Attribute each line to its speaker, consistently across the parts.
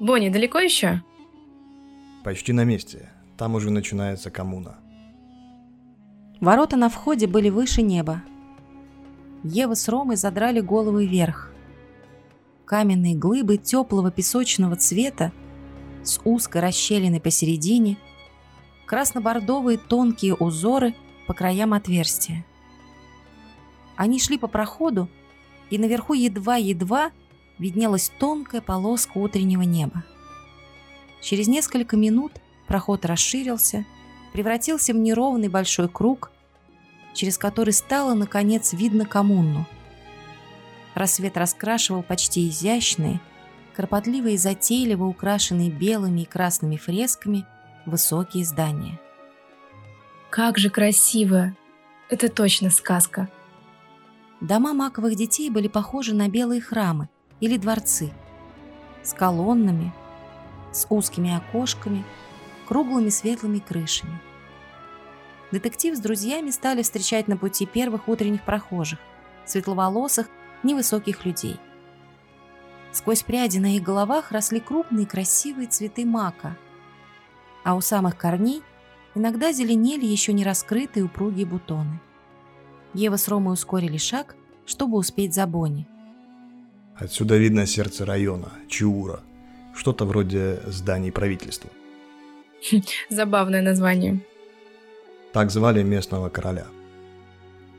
Speaker 1: Бонни, далеко еще?
Speaker 2: Почти на месте. Там уже начинается коммуна.
Speaker 3: Ворота на входе были выше неба. Ева с Ромой задрали головы вверх. Каменные глыбы теплого песочного цвета с узкой расщелиной посередине, красно-бордовые тонкие узоры по краям отверстия. Они шли по проходу, и наверху едва-едва виднелась тонкая полоска утреннего неба. Через несколько минут проход расширился, превратился в неровный большой круг, через который стало, наконец, видно коммуну. Рассвет раскрашивал почти изящные, кропотливо и затейливо украшенные белыми и красными фресками высокие здания.
Speaker 1: Как же красиво! Это точно сказка.
Speaker 3: Дома маковых детей были похожи на белые храмы или дворцы с колоннами, с узкими окошками, круглыми светлыми крышами. Детектив с друзьями стали встречать на пути первых утренних прохожих, светловолосых, невысоких людей. Сквозь пряди на их головах росли крупные красивые цветы мака, а у самых корней иногда зеленели еще не раскрытые упругие бутоны. Ева с Ромой ускорили шаг, чтобы успеть за Бонни.
Speaker 2: Отсюда видно сердце района, Чиура. Что-то вроде зданий правительства.
Speaker 1: Забавное название.
Speaker 2: Так звали местного короля.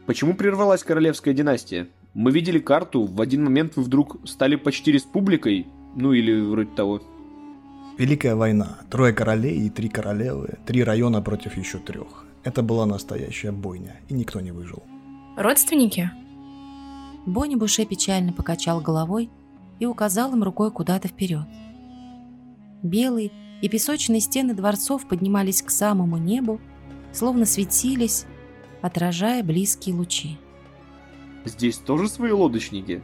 Speaker 4: Почему прервалась королевская династия? Мы видели карту, в один момент вы вдруг стали почти республикой, ну или вроде того.
Speaker 2: Великая война. Трое королей и три королевы, три района против еще трех. Это была настоящая бойня, и никто не выжил.
Speaker 1: Родственники?
Speaker 3: Бонни Буше печально покачал головой и указал им рукой куда-то вперед. Белые и песочные стены дворцов поднимались к самому небу, словно светились, отражая близкие лучи.
Speaker 4: Здесь тоже свои лодочники?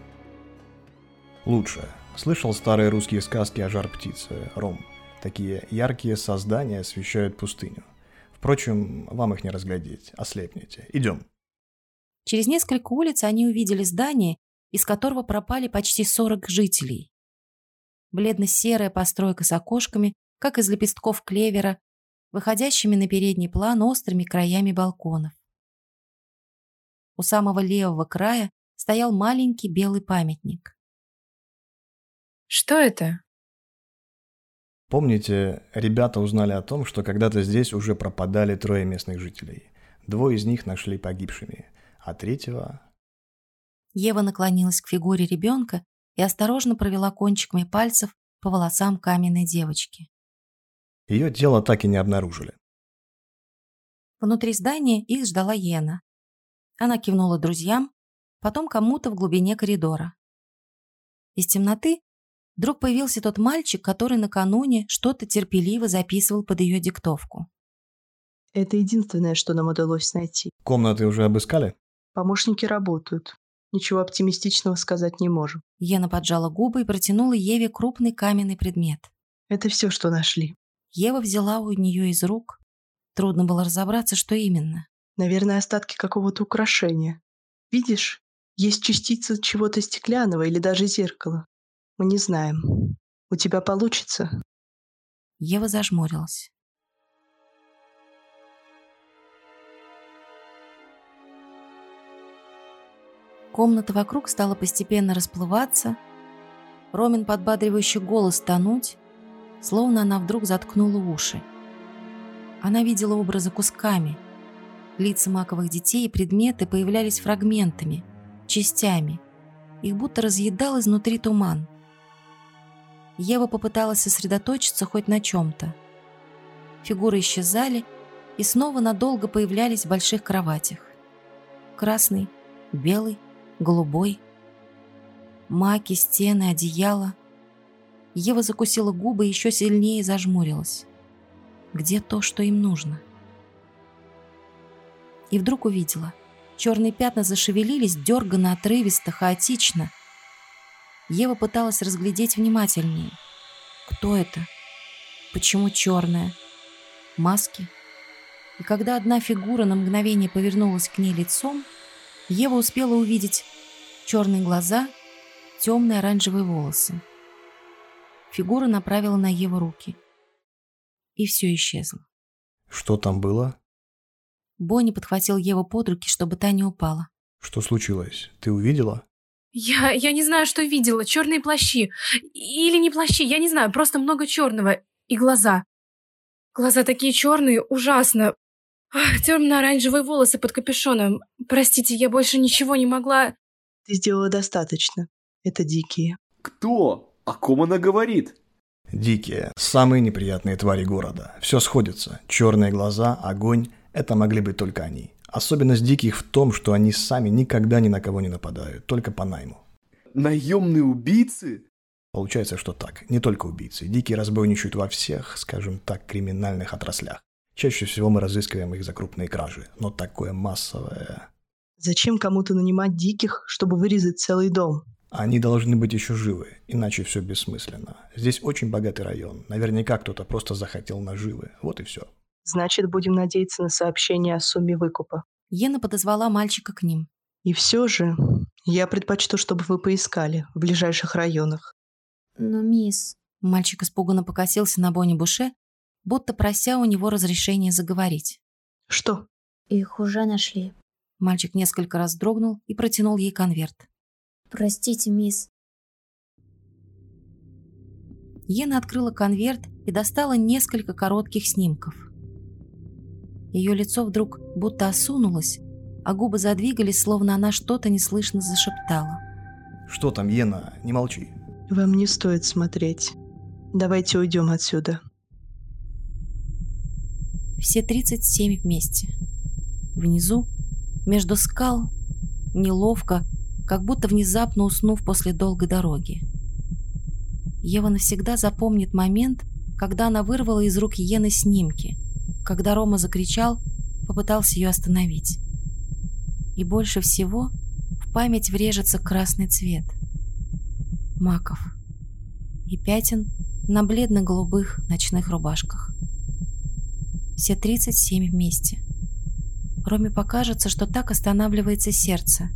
Speaker 2: Лучше. Слышал старые русские сказки о жар-птице, Ром. Такие яркие создания освещают пустыню. Впрочем, вам их не разглядеть, ослепнете. Идем.
Speaker 3: Через несколько улиц они увидели здание, из которого пропали почти 40 жителей. Бледно-серая постройка с окошками, как из лепестков клевера, выходящими на передний план острыми краями балконов. У самого левого края стоял маленький белый памятник.
Speaker 1: Что это?
Speaker 2: Помните, ребята узнали о том, что когда-то здесь уже пропадали трое местных жителей. Двое из них нашли погибшими а третьего...
Speaker 3: Ева наклонилась к фигуре ребенка и осторожно провела кончиками пальцев по волосам каменной девочки.
Speaker 2: Ее тело так и не обнаружили.
Speaker 3: Внутри здания их ждала Йена. Она кивнула друзьям, потом кому-то в глубине коридора. Из темноты вдруг появился тот мальчик, который накануне что-то терпеливо записывал под ее диктовку.
Speaker 5: Это единственное, что нам удалось найти.
Speaker 2: Комнаты уже обыскали?
Speaker 5: Помощники работают. Ничего оптимистичного сказать не можем.
Speaker 3: Ена поджала губы и протянула Еве крупный каменный предмет.
Speaker 5: Это все, что нашли.
Speaker 3: Ева взяла у нее из рук. Трудно было разобраться, что именно.
Speaker 5: Наверное, остатки какого-то украшения. Видишь, есть частица чего-то стеклянного или даже зеркала. Мы не знаем. У тебя получится?
Speaker 3: Ева зажмурилась. Комната вокруг стала постепенно расплываться, Ромин подбадривающий голос тонуть, словно она вдруг заткнула уши. Она видела образы кусками. Лица маковых детей и предметы появлялись фрагментами, частями. Их будто разъедал изнутри туман. Ева попыталась сосредоточиться хоть на чем-то. Фигуры исчезали и снова надолго появлялись в больших кроватях. Красный, белый, голубой. Маки, стены, одеяло. Ева закусила губы и еще сильнее зажмурилась. Где то, что им нужно? И вдруг увидела. Черные пятна зашевелились, дерганно, отрывисто, хаотично. Ева пыталась разглядеть внимательнее. Кто это? Почему черная? Маски? И когда одна фигура на мгновение повернулась к ней лицом, Ева успела увидеть черные глаза, темные оранжевые волосы. Фигура направила на Еву руки. И все исчезло.
Speaker 2: Что там было?
Speaker 3: Бонни подхватил Еву под руки, чтобы та не упала.
Speaker 2: Что случилось? Ты увидела?
Speaker 1: Я, я не знаю, что видела. Черные плащи. Или не плащи, я не знаю. Просто много черного. И глаза. Глаза такие черные, ужасно. Темно-оранжевые волосы под капюшоном. Простите, я больше ничего не могла...
Speaker 5: Ты сделала достаточно. Это дикие.
Speaker 4: Кто? О ком она говорит?
Speaker 2: Дикие, самые неприятные твари города. Все сходится. Черные глаза, огонь – это могли быть только они. Особенность диких в том, что они сами никогда ни на кого не нападают, только по найму.
Speaker 4: Наемные убийцы?
Speaker 2: Получается, что так. Не только убийцы. Дикие разбойничают во всех, скажем так, криминальных отраслях. Чаще всего мы разыскиваем их за крупные кражи, но такое массовое...
Speaker 5: Зачем кому-то нанимать диких, чтобы вырезать целый дом?
Speaker 2: Они должны быть еще живы, иначе все бессмысленно. Здесь очень богатый район. Наверняка кто-то просто захотел наживы. Вот и все.
Speaker 5: Значит, будем надеяться на сообщение о сумме выкупа.
Speaker 3: Ена подозвала мальчика к ним.
Speaker 5: И все же, я предпочту, чтобы вы поискали в ближайших районах.
Speaker 6: Но, мисс...
Speaker 3: Мальчик испуганно покосился на Бонни Буше, будто прося у него разрешения заговорить.
Speaker 5: Что?
Speaker 6: Их уже нашли.
Speaker 3: Мальчик несколько раз дрогнул и протянул ей конверт.
Speaker 6: Простите, мисс.
Speaker 3: Ена открыла конверт и достала несколько коротких снимков. Ее лицо вдруг будто осунулось, а губы задвигались, словно она что-то неслышно зашептала.
Speaker 2: Что там, Ена? Не молчи.
Speaker 5: Вам не стоит смотреть. Давайте уйдем отсюда.
Speaker 3: Все 37 вместе. Внизу, между скал, неловко, как будто внезапно уснув после долгой дороги. Ева навсегда запомнит момент, когда она вырвала из рук Йены снимки, когда Рома закричал, попытался ее остановить. И больше всего в память врежется красный цвет. Маков. И пятен на бледно-голубых ночных рубашках. Все 37 вместе. Роме покажется, что так останавливается сердце.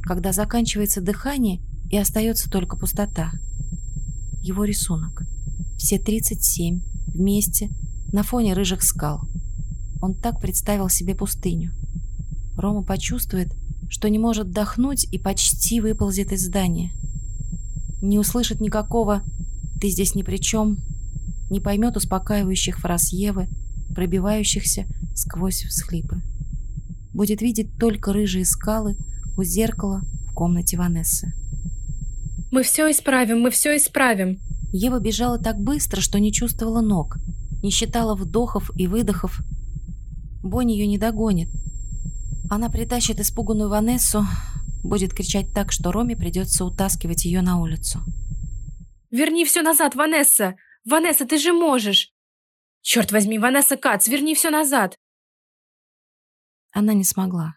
Speaker 3: Когда заканчивается дыхание и остается только пустота. Его рисунок. Все 37 вместе на фоне рыжих скал. Он так представил себе пустыню. Рома почувствует, что не может вдохнуть и почти выползет из здания. Не услышит никакого «ты здесь ни при чем», не поймет успокаивающих фраз Евы, пробивающихся сквозь всхлипы. Будет видеть только рыжие скалы у зеркала в комнате Ванессы.
Speaker 1: Мы все исправим, мы все исправим.
Speaker 3: Ева бежала так быстро, что не чувствовала ног, не считала вдохов и выдохов. Бонни ее не догонит. Она притащит испуганную Ванессу, будет кричать так, что Роме придется утаскивать ее на улицу.
Speaker 1: Верни все назад, Ванесса! Ванесса, ты же можешь! Черт возьми, Ванесса Кац, верни все назад!
Speaker 3: Она не смогла.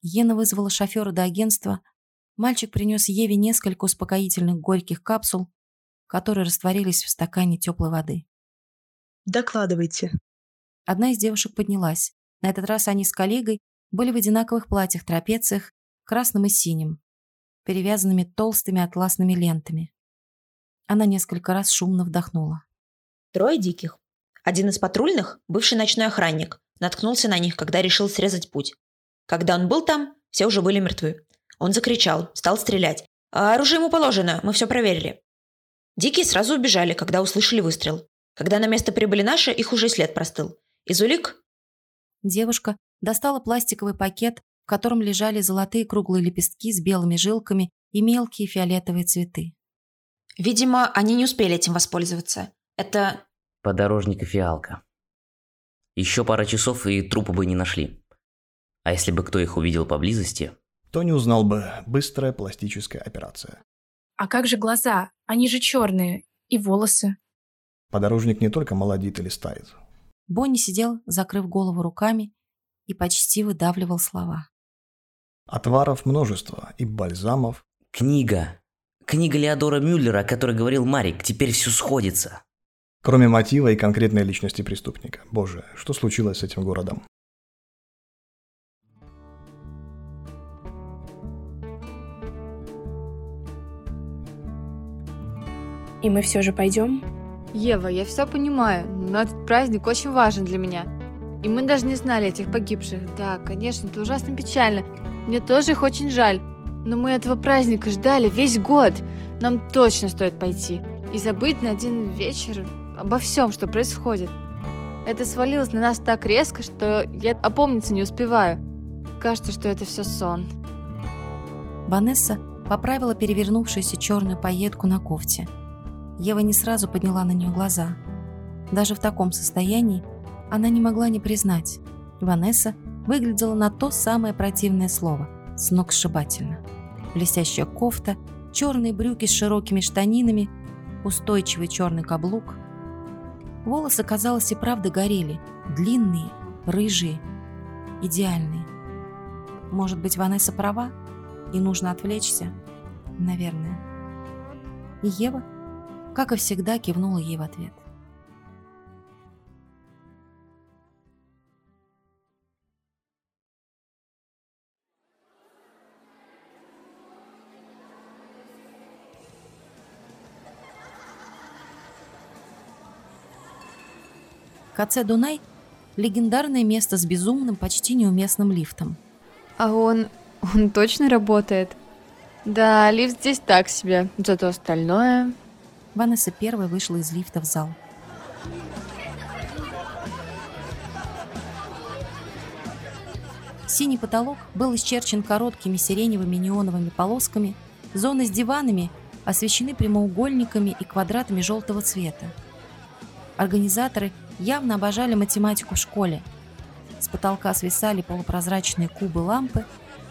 Speaker 3: Ена вызвала шофера до агентства. Мальчик принес Еве несколько успокоительных горьких капсул, которые растворились в стакане теплой воды.
Speaker 5: Докладывайте.
Speaker 3: Одна из девушек поднялась. На этот раз они с коллегой были в одинаковых платьях, трапециях, красным и синим, перевязанными толстыми атласными лентами. Она несколько раз шумно вдохнула.
Speaker 7: Трое диких. Один из патрульных, бывший ночной охранник, наткнулся на них, когда решил срезать путь. Когда он был там, все уже были мертвы. Он закричал, стал стрелять. А оружие ему положено, мы все проверили. Дикие сразу убежали, когда услышали выстрел. Когда на место прибыли наши, их уже след простыл. Из улик...
Speaker 3: Девушка достала пластиковый пакет, в котором лежали золотые круглые лепестки с белыми жилками и мелкие фиолетовые цветы.
Speaker 7: Видимо, они не успели этим воспользоваться. Это...
Speaker 8: Подорожник и фиалка. Еще пара часов, и трупы бы не нашли. А если бы кто их увидел поблизости...
Speaker 2: То не узнал бы. Быстрая пластическая операция.
Speaker 1: А как же глаза? Они же черные. И волосы.
Speaker 2: Подорожник не только молодит или стает.
Speaker 3: Бонни сидел, закрыв голову руками, и почти выдавливал слова.
Speaker 2: Отваров множество, и бальзамов.
Speaker 8: Книга. Книга Леодора Мюллера, о которой говорил Марик, теперь все сходится.
Speaker 2: Кроме мотива и конкретной личности преступника. Боже, что случилось с этим городом?
Speaker 1: И мы все же пойдем?
Speaker 9: Ева, я все понимаю, но этот праздник очень важен для меня. И мы даже не знали этих погибших. Да, конечно, это ужасно печально. Мне тоже их очень жаль. Но мы этого праздника ждали весь год. Нам точно стоит пойти. И забыть на один вечер обо всем, что происходит. Это свалилось на нас так резко, что я опомниться не успеваю. Кажется, что это все сон.
Speaker 3: Ванесса поправила перевернувшуюся черную пайетку на кофте. Ева не сразу подняла на нее глаза. Даже в таком состоянии она не могла не признать. Ванесса выглядела на то самое противное слово – сногсшибательно. Блестящая кофта, черные брюки с широкими штанинами, устойчивый черный каблук. Волосы, казалось, и правда горели, длинные, рыжие, идеальные. Может быть, Ванесса права, и нужно отвлечься? Наверное. И Ева, как и всегда, кивнула ей в ответ. КЦ «Дунай» – легендарное место с безумным, почти неуместным лифтом.
Speaker 9: А он... он точно работает? Да, лифт здесь так себе, зато остальное...
Speaker 3: Ванесса первой вышла из лифта в зал. Синий потолок был исчерчен короткими сиреневыми неоновыми полосками, зоны с диванами освещены прямоугольниками и квадратами желтого цвета. Организаторы явно обожали математику в школе. С потолка свисали полупрозрачные кубы лампы,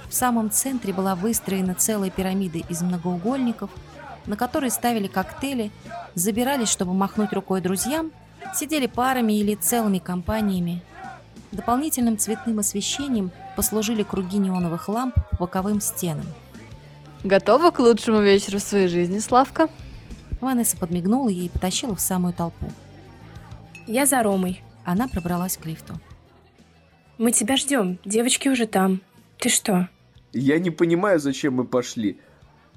Speaker 3: в самом центре была выстроена целая пирамида из многоугольников, на которые ставили коктейли, забирались, чтобы махнуть рукой друзьям, сидели парами или целыми компаниями. Дополнительным цветным освещением послужили круги неоновых ламп по боковым стенам.
Speaker 9: Готова к лучшему вечеру в своей жизни, Славка?
Speaker 3: Ванесса подмигнула ей и потащила в самую толпу.
Speaker 1: Я за Ромой.
Speaker 3: Она пробралась к лифту.
Speaker 1: Мы тебя ждем, девочки уже там. Ты что?
Speaker 4: Я не понимаю, зачем мы пошли.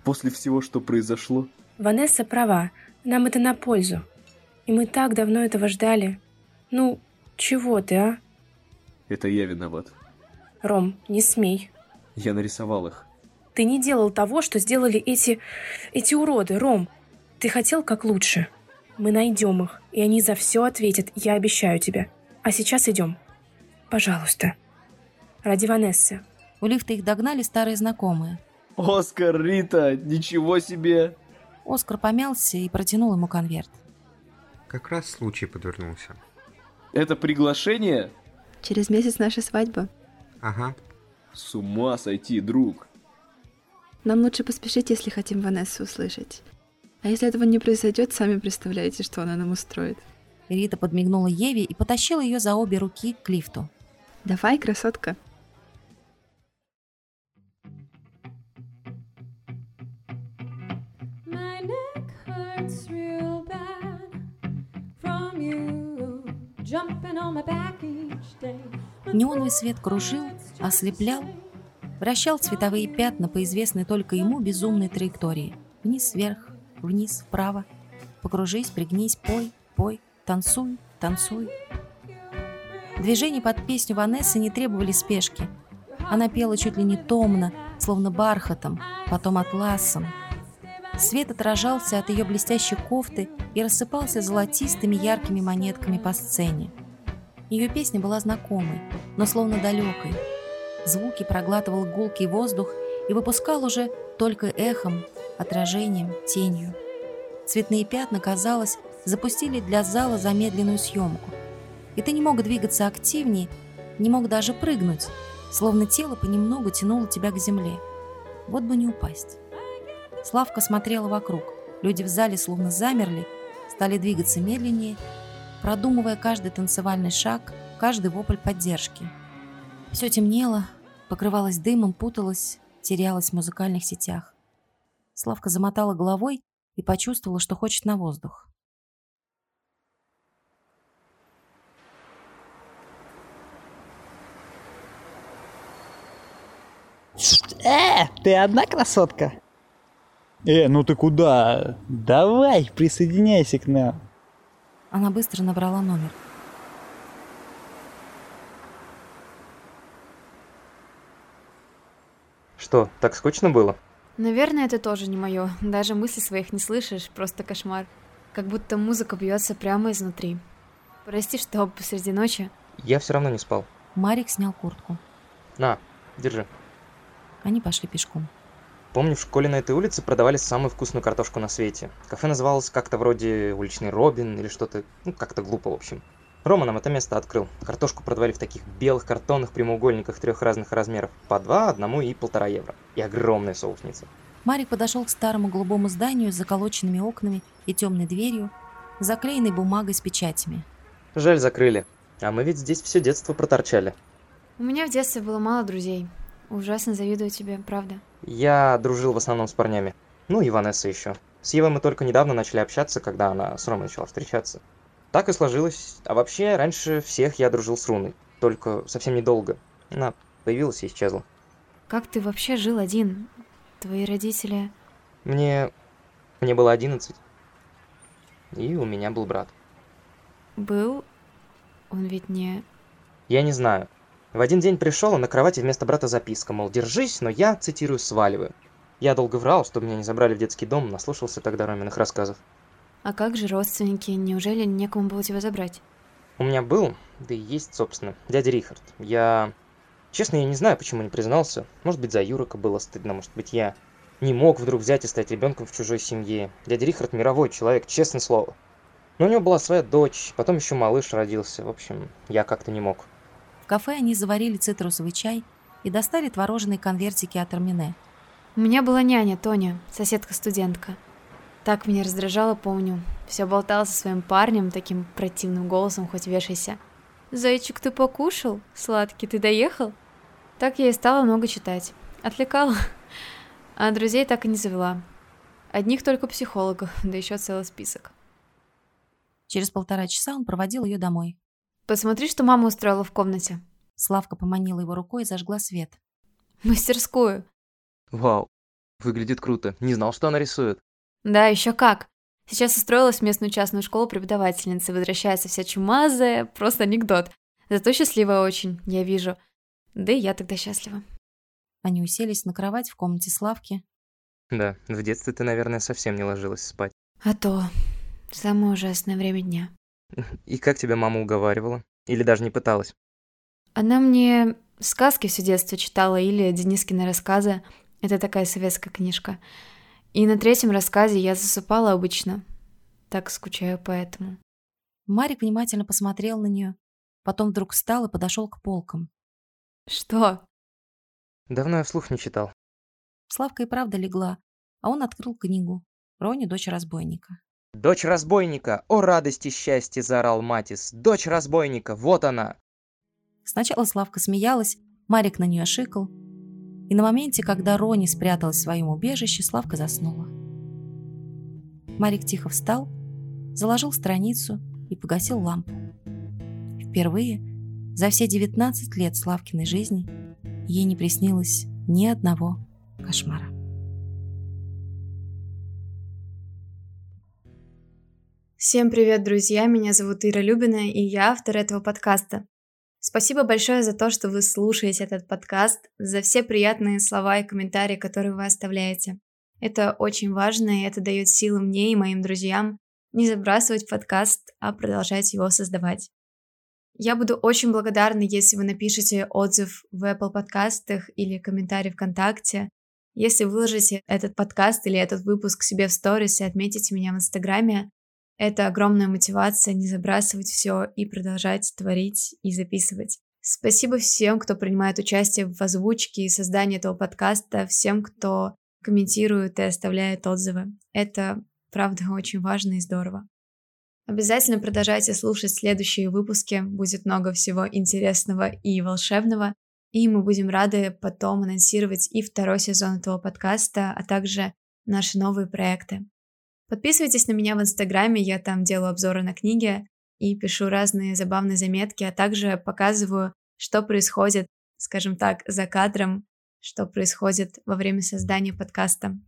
Speaker 4: После всего, что произошло.
Speaker 1: Ванесса права. Нам это на пользу. И мы так давно этого ждали. Ну, чего ты, а?
Speaker 4: Это я виноват.
Speaker 1: Ром, не смей.
Speaker 4: Я нарисовал их.
Speaker 1: Ты не делал того, что сделали эти... эти уроды, Ром. Ты хотел как лучше. Мы найдем их, и они за все ответят, я обещаю тебе. А сейчас идем. Пожалуйста. Ради Ванессы.
Speaker 3: У лифта их догнали старые знакомые.
Speaker 4: Оскар, Рита, ничего себе!
Speaker 3: Оскар помялся и протянул ему конверт.
Speaker 10: Как раз случай подвернулся.
Speaker 4: Это приглашение?
Speaker 11: Через месяц наша свадьба.
Speaker 10: Ага.
Speaker 4: С ума сойти, друг.
Speaker 11: Нам лучше поспешить, если хотим Ванессу услышать. А если этого не произойдет, сами представляете, что она нам устроит.
Speaker 3: Рита подмигнула Еве и потащила ее за обе руки к лифту.
Speaker 11: Давай, красотка.
Speaker 3: Неоновый свет кружил, ослеплял, вращал цветовые пятна по известной только ему безумной траектории. Вниз-вверх, вниз, вправо. Покружись, пригнись, пой, пой, танцуй, танцуй. Движения под песню Ванессы не требовали спешки. Она пела чуть ли не томно, словно бархатом, потом атласом. Свет отражался от ее блестящей кофты и рассыпался золотистыми яркими монетками по сцене. Ее песня была знакомой, но словно далекой. Звуки проглатывал гулкий воздух и выпускал уже только эхом, отражением, тенью. Цветные пятна, казалось, запустили для зала замедленную съемку. И ты не мог двигаться активнее, не мог даже прыгнуть, словно тело понемногу тянуло тебя к земле. Вот бы не упасть. Славка смотрела вокруг. Люди в зале словно замерли, стали двигаться медленнее, продумывая каждый танцевальный шаг, каждый вопль поддержки. Все темнело, покрывалось дымом, путалось, терялось в музыкальных сетях. Славка замотала головой и почувствовала, что хочет на воздух.
Speaker 12: Э, ты одна красотка? Э, ну ты куда? Давай, присоединяйся к нам.
Speaker 3: Она быстро набрала номер.
Speaker 13: Что, так скучно было?
Speaker 9: Наверное, это тоже не мое. Даже мыслей своих не слышишь, просто кошмар. Как будто музыка бьется прямо изнутри. Прости, что посреди ночи.
Speaker 13: Я все равно не спал.
Speaker 3: Марик снял куртку.
Speaker 13: На, держи.
Speaker 3: Они пошли пешком.
Speaker 13: Помню, в школе на этой улице продавали самую вкусную картошку на свете. Кафе называлось как-то вроде «Уличный Робин» или что-то, ну, как-то глупо, в общем. Рома нам это место открыл. Картошку продавали в таких белых картонных прямоугольниках трех разных размеров. По два, одному и полтора евро. И огромная соусница.
Speaker 3: Марик подошел к старому голубому зданию с заколоченными окнами и темной дверью, заклеенной бумагой с печатями.
Speaker 13: Жаль, закрыли. А мы ведь здесь все детство проторчали.
Speaker 9: У меня в детстве было мало друзей. Ужасно завидую тебе, правда.
Speaker 13: Я дружил в основном с парнями. Ну и Ванесса еще. С Евой мы только недавно начали общаться, когда она с Ромой начала встречаться. Так и сложилось. А вообще, раньше всех я дружил с Руной. Только совсем недолго. Она появилась и исчезла.
Speaker 9: Как ты вообще жил один? Твои родители...
Speaker 13: Мне... Мне было одиннадцать. И у меня был брат.
Speaker 9: Был? Он ведь не...
Speaker 13: Я не знаю. В один день пришел, а на кровати вместо брата записка, мол, держись, но я, цитирую, сваливаю. Я долго врал, чтобы меня не забрали в детский дом, наслушался тогда Роминых рассказов.
Speaker 9: А как же родственники? Неужели некому было тебя забрать?
Speaker 13: У меня был, да и есть, собственно, дядя Рихард. Я... Честно, я не знаю, почему не признался. Может быть, за Юрока было стыдно, может быть, я не мог вдруг взять и стать ребенком в чужой семье. Дядя Рихард мировой человек, честное слово. Но у него была своя дочь, потом еще малыш родился. В общем, я как-то не мог.
Speaker 3: В кафе они заварили цитрусовый чай и достали творожные конвертики от Армине.
Speaker 9: У меня была няня, Тоня, соседка-студентка. Так меня раздражало, помню. Все болтала со своим парнем, таким противным голосом, хоть вешайся. «Зайчик, ты покушал? Сладкий, ты доехал?» Так я и стала много читать. Отвлекала. А друзей так и не завела. Одних только психологов, да еще целый список.
Speaker 3: Через полтора часа он проводил ее домой.
Speaker 9: «Посмотри, что мама устроила в комнате».
Speaker 3: Славка поманила его рукой и зажгла свет.
Speaker 9: «Мастерскую».
Speaker 13: Вау, выглядит круто. Не знал, что она рисует.
Speaker 9: Да, еще как. Сейчас устроилась в местную частную школу преподавательницы, возвращается вся чумазая, просто анекдот. Зато счастливая очень, я вижу. Да и я тогда счастлива.
Speaker 3: Они уселись на кровать в комнате Славки.
Speaker 13: Да, в детстве ты, наверное, совсем не ложилась спать.
Speaker 9: А то. Самое ужасное время дня.
Speaker 13: И как тебя мама уговаривала? Или даже не пыталась?
Speaker 9: Она мне сказки все детство читала или Денискины рассказы. Это такая советская книжка. И на третьем рассказе я засыпала обычно. Так скучаю по этому.
Speaker 3: Марик внимательно посмотрел на нее, потом вдруг встал и подошел к полкам.
Speaker 9: Что?
Speaker 13: Давно я вслух не читал.
Speaker 3: Славка и правда легла, а он открыл книгу. Рони, дочь разбойника.
Speaker 13: «Дочь разбойника! О радости счастье!» – заорал Матис. «Дочь разбойника! Вот она!»
Speaker 3: Сначала Славка смеялась, Марик на нее шикал, и на моменте, когда Рони спряталась в своем убежище, Славка заснула. Марик тихо встал, заложил страницу и погасил лампу. Впервые за все 19 лет Славкиной жизни ей не приснилось ни одного кошмара.
Speaker 1: Всем привет, друзья! Меня зовут Ира Любина, и я автор этого подкаста. Спасибо большое за то, что вы слушаете этот подкаст, за все приятные слова и комментарии, которые вы оставляете. Это очень важно, и это дает силы мне и моим друзьям не забрасывать подкаст, а продолжать его создавать. Я буду очень благодарна, если вы напишите отзыв в Apple подкастах или комментарий ВКонтакте, если выложите этот подкаст или этот выпуск себе в сторис и отметите меня в Инстаграме, это огромная мотивация не забрасывать все и продолжать творить и записывать. Спасибо всем, кто принимает участие в озвучке и создании этого подкаста, всем, кто комментирует и оставляет отзывы. Это, правда, очень важно и здорово. Обязательно продолжайте слушать следующие выпуски, будет много всего интересного и волшебного, и мы будем рады потом анонсировать и второй сезон этого подкаста, а также наши новые проекты. Подписывайтесь на меня в Инстаграме, я там делаю обзоры на книги и пишу разные забавные заметки, а также показываю, что происходит, скажем так, за кадром, что происходит во время создания подкаста.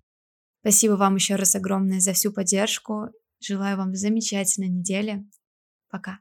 Speaker 9: Спасибо вам еще раз огромное за всю поддержку. Желаю вам замечательной недели. Пока.